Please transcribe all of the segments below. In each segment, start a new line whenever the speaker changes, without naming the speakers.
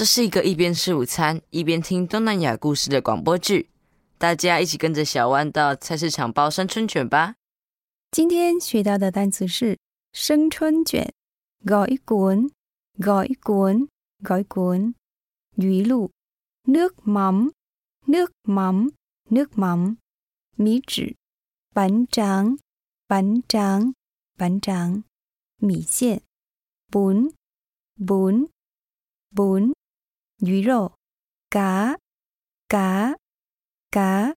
这是一个一边吃午餐一边听东南亚故事的广播剧，大家一起跟着小弯到菜市场包生春卷吧。
今天学到的单词是生春卷、gói cuốn、gói cuốn、gói cuốn、鱼露、nước mắm、nước mắm、nước mắm、米纸、bánh tráng、bánh tráng、bánh tráng、米线、bún、bún、bún、鱼肉、嘎，嘎、嘎、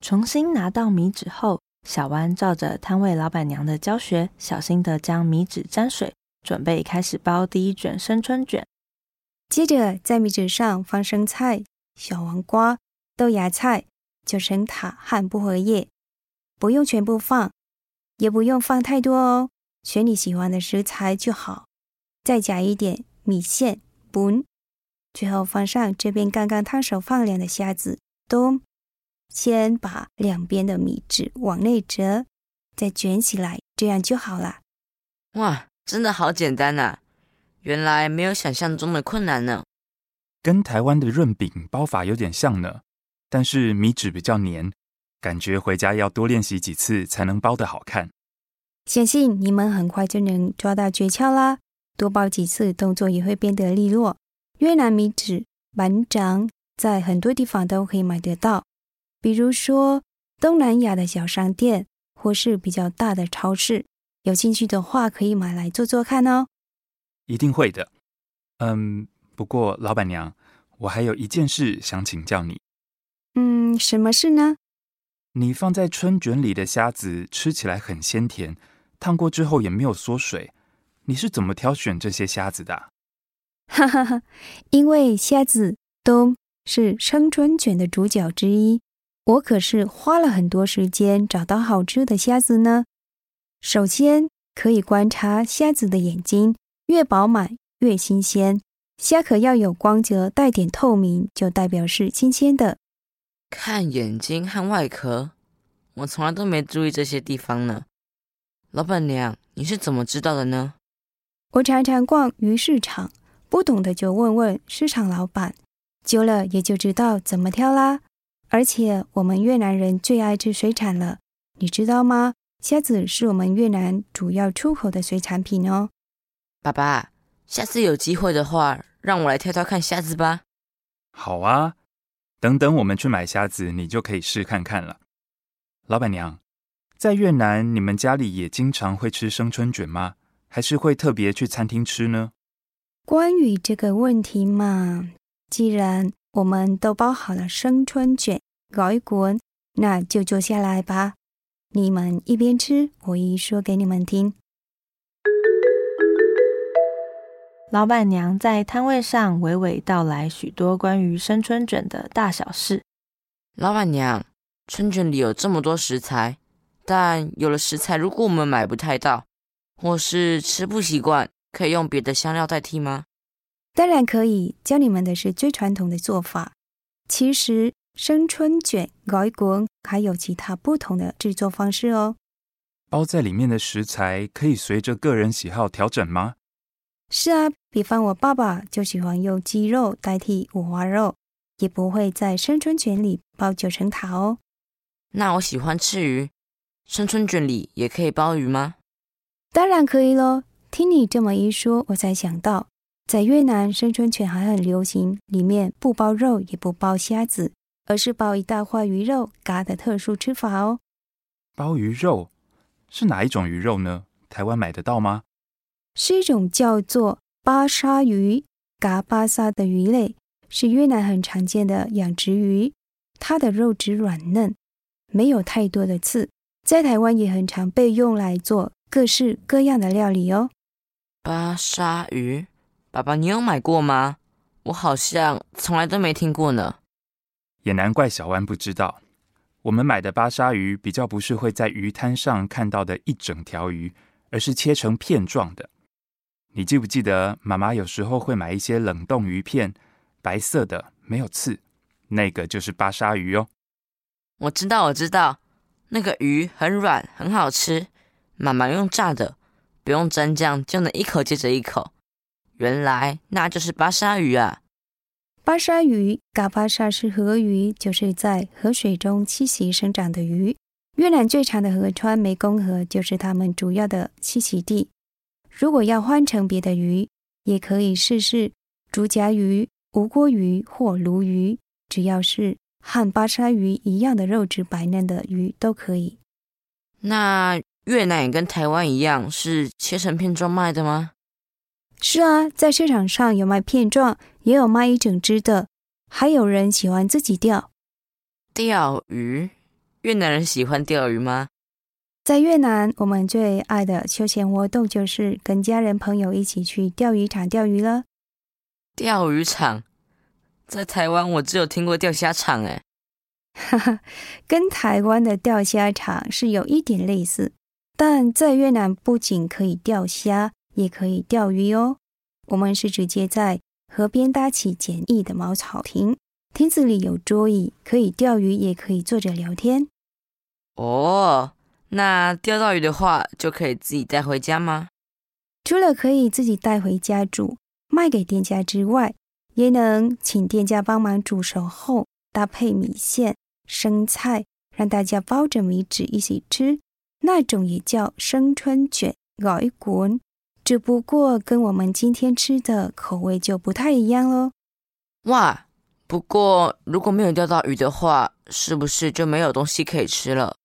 重新拿到米纸后，小弯照着摊位老板娘的教学，小心的将米纸沾水，准备开始包第一卷生春卷。
接着在米纸上放生菜、小黄瓜、豆芽菜、九层塔和薄荷叶，不用全部放，也不用放太多哦，选你喜欢的食材就好。再加一点米线、拌最后放上这边刚刚烫手放凉的虾子。都先把两边的米纸往内折，再卷起来，这样就好了。
哇，真的好简单呐！原来没有想象中的困难呢。
跟台湾的润饼包法有点像呢，但是米纸比较黏，感觉回家要多练习几次才能包得好看。
相信你们很快就能抓到诀窍啦！多包几次，动作也会变得利落。越南米纸板掌在很多地方都可以买得到，比如说东南亚的小商店，或是比较大的超市。有兴趣的话，可以买来做做看哦。
一定会的。嗯，不过老板娘，我还有一件事想请教你。
嗯，什么事呢？
你放在春卷里的虾子吃起来很鲜甜，烫过之后也没有缩水。你是怎么挑选这些虾子的？
哈哈哈，因为虾子都是生春卷的主角之一，我可是花了很多时间找到好吃的虾子呢。首先可以观察虾子的眼睛，越饱满越新鲜。虾壳要有光泽，带点透明，就代表是新鲜的。
看眼睛和外壳，我从来都没注意这些地方呢。老板娘，你是怎么知道的呢？
我常常逛鱼市场，不懂的就问问市场老板，久了也就知道怎么挑啦。而且我们越南人最爱吃水产了，你知道吗？虾子是我们越南主要出口的水产品哦。
爸爸，下次有机会的话，让我来挑挑看虾子吧。
好啊，等等我们去买虾子，你就可以试看看了。老板娘，在越南你们家里也经常会吃生春卷吗？还是会特别去餐厅吃呢？
关于这个问题嘛，既然我们都包好了生春卷、搞一滚，那就坐下来吧。你们一边吃，我一说给你们听。
老板娘在摊位上娓娓道来许多关于生春卷的大小事。
老板娘，春卷里有这么多食材，但有了食材，如果我们买不太到，或是吃不习惯，可以用别的香料代替吗？
当然可以，教你们的是最传统的做法。其实。生春卷、搞一滚，还有其他不同的制作方式哦。
包在里面的食材可以随着个人喜好调整吗？
是啊，比方我爸爸就喜欢用鸡肉代替五花肉，也不会在生春卷里包九层塔哦。
那我喜欢吃鱼，生春卷里也可以包鱼吗？
当然可以喽。听你这么一说，我才想到，在越南生春卷还很流行，里面不包肉也不包虾子。而是包一大块鱼肉，嘎的特殊吃法哦。
包鱼肉是哪一种鱼肉呢？台湾买得到吗？
是一种叫做巴沙鱼，嘎巴沙的鱼类，是越南很常见的养殖鱼。它的肉质软嫩，没有太多的刺，在台湾也很常被用来做各式各样的料理哦。
巴沙鱼，爸爸，你有买过吗？我好像从来都没听过呢。
也难怪小湾不知道，我们买的巴沙鱼比较不是会在鱼摊上看到的一整条鱼，而是切成片状的。你记不记得妈妈有时候会买一些冷冻鱼片，白色的没有刺，那个就是巴沙鱼哦。
我知道，我知道，那个鱼很软，很好吃。妈妈用炸的，不用蘸酱就能一口接着一口。原来那就是巴沙鱼啊！
巴沙鱼，嘎巴沙是河鱼，就是在河水中栖息生长的鱼。越南最长的河川湄公河就是它们主要的栖息地。如果要换成别的鱼，也可以试试竹夹鱼、无锅鱼或鲈鱼，只要是和巴沙鱼一样的肉质白嫩的鱼都可以。
那越南也跟台湾一样是切成片状卖的吗？
是啊，在市场上有卖片状，也有卖一整只的，还有人喜欢自己钓。
钓鱼，越南人喜欢钓鱼吗？
在越南，我们最爱的休闲活动就是跟家人朋友一起去钓鱼场钓鱼了。
钓鱼场，在台湾我只有听过钓虾场，哎，
哈哈，跟台湾的钓虾场是有一点类似，但在越南不仅可以钓虾，也可以钓鱼哦。我们是直接在河边搭起简易的茅草亭，亭子里有桌椅，可以钓鱼，也可以坐着聊天。
哦。那钓到鱼的话，就可以自己带回家吗？
除了可以自己带回家煮，卖给店家之外，也能请店家帮忙煮熟后，搭配米线、生菜，让大家包着米纸一起吃。那种也叫生春卷，搞一滚。只不过跟我们今天吃的口味就不太一样喽。
哇！不过如果没有钓到鱼的话，是不是就没有东西可以吃了？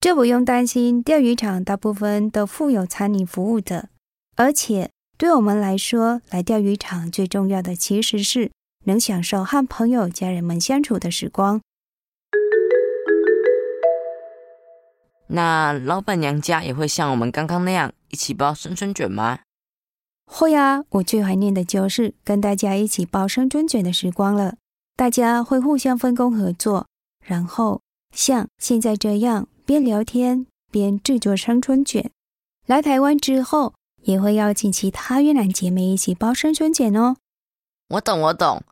这不用担心，钓鱼场大部分都附有餐饮服务的。而且对我们来说，来钓鱼场最重要的其实是能享受和朋友、家人们相处的时光。
那老板娘家也会像我们刚刚那样一起包生春卷吗？
会啊，我最怀念的就是跟大家一起包生春卷的时光了。大家会互相分工合作，然后像现在这样。边聊天边制作生春卷。来台湾之后，也会邀请其他越南姐妹一起包生春卷哦。
我懂，我懂。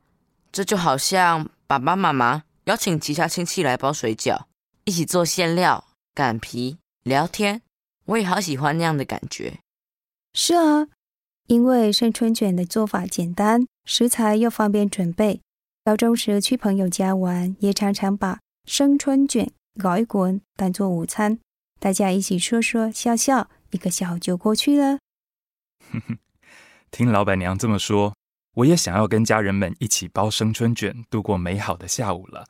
这就好像爸爸妈妈邀请其他亲戚来包水饺，一起做馅料、擀皮、聊天。我也好喜欢那样的感觉。
是啊，因为生春卷的做法简单，食材又方便准备。高中时去朋友家玩，也常常把生春卷。搞一滚，当做午餐，大家一起说说笑笑，一个下午就过去了。
哼哼，听老板娘这么说，我也想要跟家人们一起包生春卷，度过美好的下午了。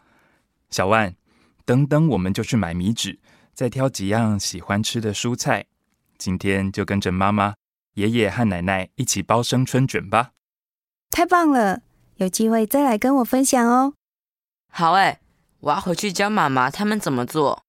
小万，等等，我们就去买米纸，再挑几样喜欢吃的蔬菜。今天就跟着妈妈、爷爷和奶奶一起包生春卷吧。
太棒了，有机会再来跟我分享哦。
好哎。我要回去教妈妈他们怎么做。